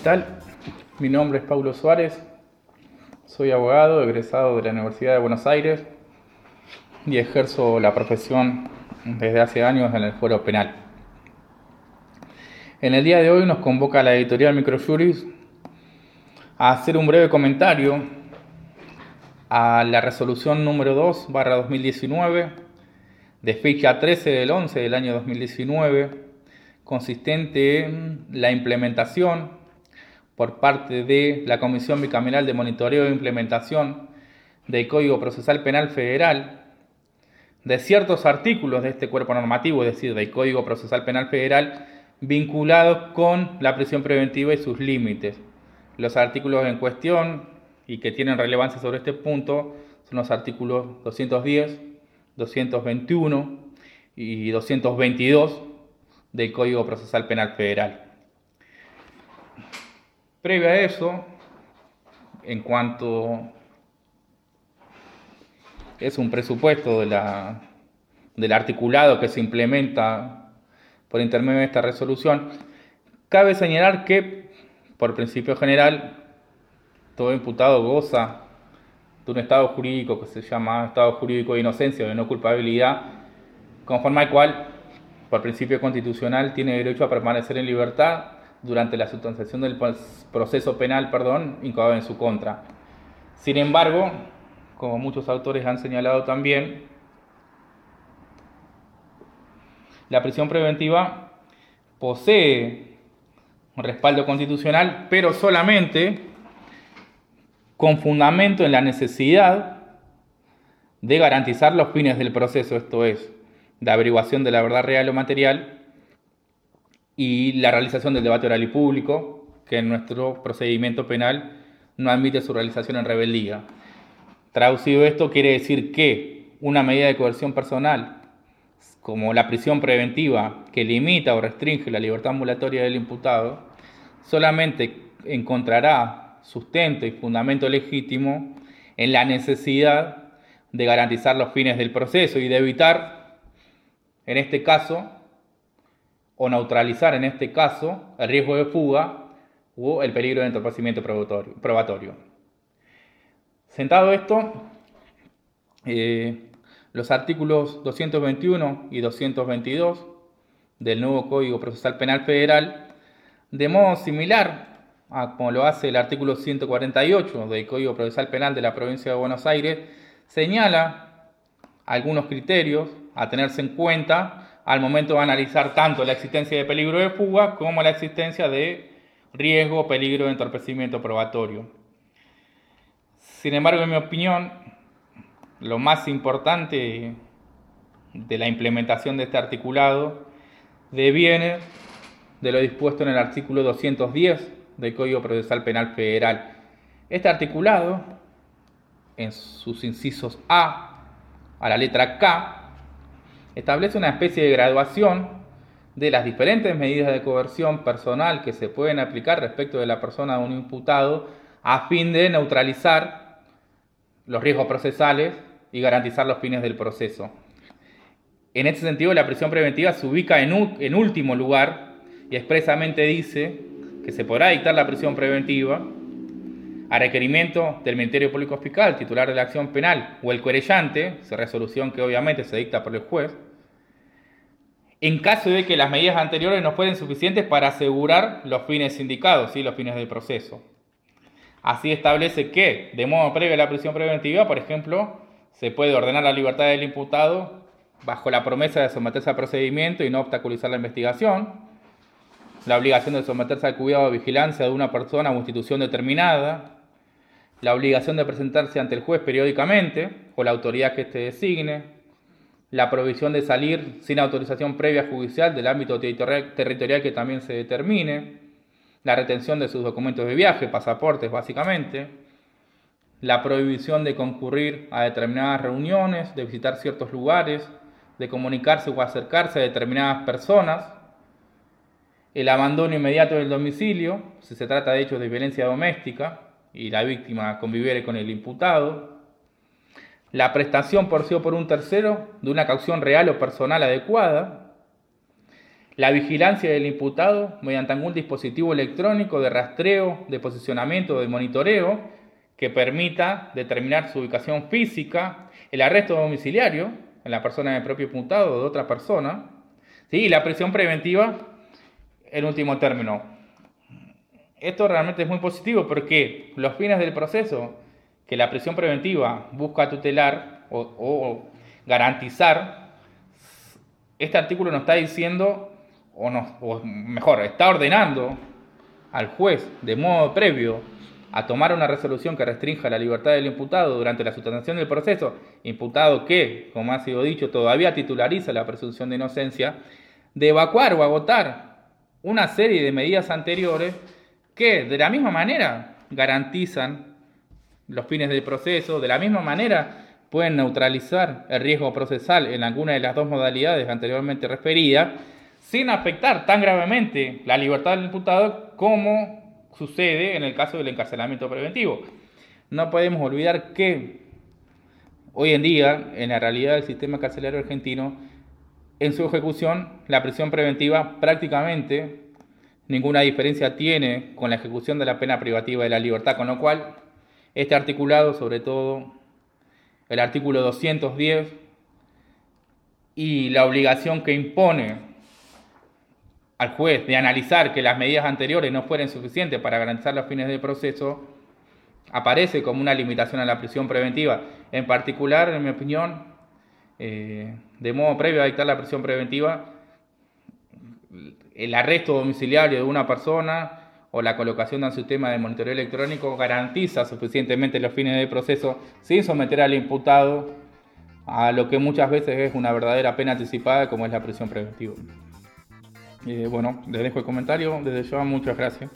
tal? Mi nombre es Paulo Suárez, soy abogado, egresado de la Universidad de Buenos Aires y ejerzo la profesión desde hace años en el fuero penal. En el día de hoy nos convoca la editorial Microjuris a hacer un breve comentario a la resolución número 2 barra 2019 de fecha 13 del 11 del año 2019 consistente en la implementación por parte de la Comisión Bicameral de Monitoreo e Implementación del Código Procesal Penal Federal de ciertos artículos de este cuerpo normativo, es decir, del Código Procesal Penal Federal, vinculados con la prisión preventiva y sus límites. Los artículos en cuestión y que tienen relevancia sobre este punto son los artículos 210, 221 y 222 del Código Procesal Penal Federal. Previo a eso, en cuanto es un presupuesto de la, del articulado que se implementa por intermedio de esta resolución, cabe señalar que, por principio general, todo imputado goza de un estado jurídico que se llama estado jurídico de inocencia o de no culpabilidad, conforme al cual por principio constitucional, tiene derecho a permanecer en libertad durante la sustanciación del proceso penal, perdón, incoado en su contra. Sin embargo, como muchos autores han señalado también, la prisión preventiva posee un respaldo constitucional, pero solamente con fundamento en la necesidad de garantizar los fines del proceso, esto es, de averiguación de la verdad real o material y la realización del debate oral y público, que en nuestro procedimiento penal no admite su realización en rebeldía. Traducido esto quiere decir que una medida de coerción personal, como la prisión preventiva, que limita o restringe la libertad ambulatoria del imputado, solamente encontrará sustento y fundamento legítimo en la necesidad de garantizar los fines del proceso y de evitar en este caso, o neutralizar en este caso el riesgo de fuga o el peligro de entorpecimiento probatorio. Sentado esto, eh, los artículos 221 y 222 del nuevo Código Procesal Penal Federal, de modo similar a como lo hace el artículo 148 del Código Procesal Penal de la Provincia de Buenos Aires, señala algunos criterios a tenerse en cuenta al momento de analizar tanto la existencia de peligro de fuga como la existencia de riesgo o peligro de entorpecimiento probatorio. Sin embargo, en mi opinión, lo más importante de la implementación de este articulado deviene de lo dispuesto en el artículo 210 del Código Procesal Penal Federal. Este articulado, en sus incisos A a la letra K, establece una especie de graduación de las diferentes medidas de coerción personal que se pueden aplicar respecto de la persona de un imputado a fin de neutralizar los riesgos procesales y garantizar los fines del proceso. En este sentido, la prisión preventiva se ubica en, último lugar y expresamente dice que se podrá dictar la prisión preventiva a requerimiento del Ministerio Público Fiscal, titular de la acción penal, o el querellante, esa resolución que obviamente se dicta por el juez, en caso de que las medidas anteriores no fueran suficientes para asegurar los fines indicados, y los fines del proceso. Así establece que, de modo previo a la prisión preventiva, por ejemplo, se puede ordenar la libertad del imputado bajo la promesa de someterse al procedimiento y no obstaculizar la investigación, la obligación de someterse al cuidado o vigilancia de una persona o institución determinada, la obligación de presentarse ante el juez periódicamente o la autoridad que éste designe, la provisión de salir sin autorización previa judicial del ámbito territorial que también se determine, la retención de sus documentos de viaje, pasaportes básicamente, la prohibición de concurrir a determinadas reuniones, de visitar ciertos lugares, de comunicarse o acercarse a determinadas personas, el abandono inmediato del domicilio, si se trata de hechos de violencia doméstica, y la víctima conviviere con el imputado, la prestación por sí o por un tercero de una caución real o personal adecuada, la vigilancia del imputado mediante algún dispositivo electrónico de rastreo, de posicionamiento, de monitoreo que permita determinar su ubicación física, el arresto domiciliario en la persona del propio imputado o de otra persona, y la prisión preventiva en último término. Esto realmente es muy positivo porque los fines del proceso que la prisión preventiva busca tutelar o, garantizar, este artículo nos está diciendo o, mejor, está ordenando al juez de modo previo a tomar una resolución que restrinja la libertad del imputado durante la sustentación del proceso, imputado que, como ha sido dicho, todavía titulariza la presunción de inocencia, de evacuar o agotar una serie de medidas anteriores que de la misma manera garantizan los fines del proceso, de la misma manera pueden neutralizar el riesgo procesal en alguna de las dos modalidades anteriormente referidas, sin afectar tan gravemente la libertad del imputado como sucede en el caso del encarcelamiento preventivo. No podemos olvidar que hoy en día, en la realidad del sistema carcelario argentino, en su ejecución, la prisión preventiva prácticamente ninguna diferencia tiene con la ejecución de la pena privativa de la libertad, con lo cual este articulado, sobre todo el artículo 210 y la obligación que impone al juez de analizar que las medidas anteriores no fueran suficientes para garantizar los fines del proceso, aparece como una limitación a la prisión preventiva. En particular, en mi opinión, eh, de modo previo a dictar la prisión preventiva, el arresto domiciliario de una persona o la colocación de un sistema de monitoreo electrónico garantiza suficientemente los fines del proceso sin someter al imputado a lo que muchas veces es una verdadera pena anticipada como es la prisión preventiva. Eh, bueno, les dejo el comentario. Desde yo, muchas gracias.